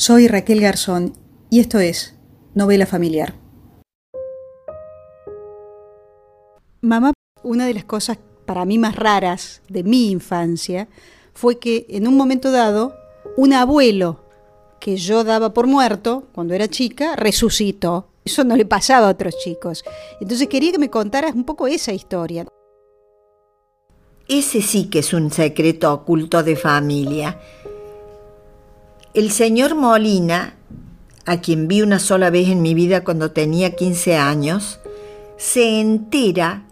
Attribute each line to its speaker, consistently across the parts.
Speaker 1: Soy Raquel Garzón y esto es Novela Familiar. Mamá, una de las cosas para mí más raras de mi infancia fue que en un momento dado un abuelo que yo daba por muerto cuando era chica resucitó. Eso no le pasaba a otros chicos. Entonces quería que me contaras un poco esa historia.
Speaker 2: Ese sí que es un secreto oculto de familia. El señor Molina, a quien vi una sola vez en mi vida cuando tenía 15 años, se entera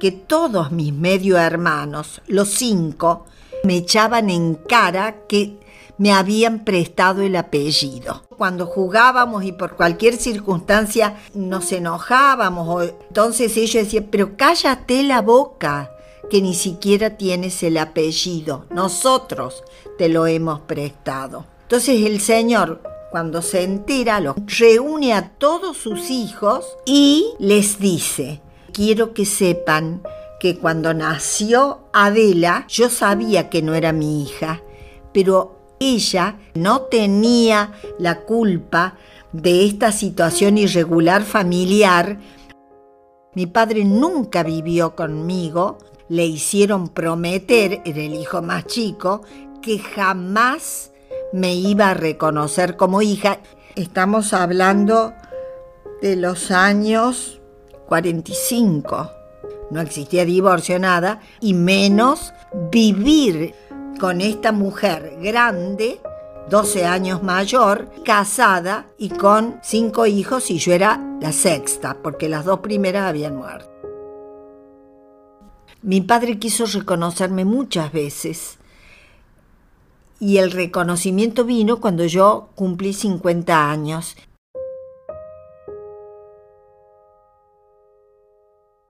Speaker 2: que todos mis medio hermanos, los cinco, me echaban en cara que me habían prestado el apellido. Cuando jugábamos y por cualquier circunstancia nos enojábamos, entonces ellos decían, pero cállate la boca, que ni siquiera tienes el apellido, nosotros te lo hemos prestado. Entonces el Señor, cuando se entera, lo reúne a todos sus hijos y les dice, quiero que sepan que cuando nació Adela, yo sabía que no era mi hija, pero ella no tenía la culpa de esta situación irregular familiar. Mi padre nunca vivió conmigo, le hicieron prometer, era el hijo más chico, que jamás me iba a reconocer como hija. Estamos hablando de los años 45. No existía divorcio, nada, y menos vivir con esta mujer grande, 12 años mayor, casada y con cinco hijos, y yo era la sexta, porque las dos primeras habían muerto. Mi padre quiso reconocerme muchas veces y el reconocimiento vino cuando yo cumplí 50 años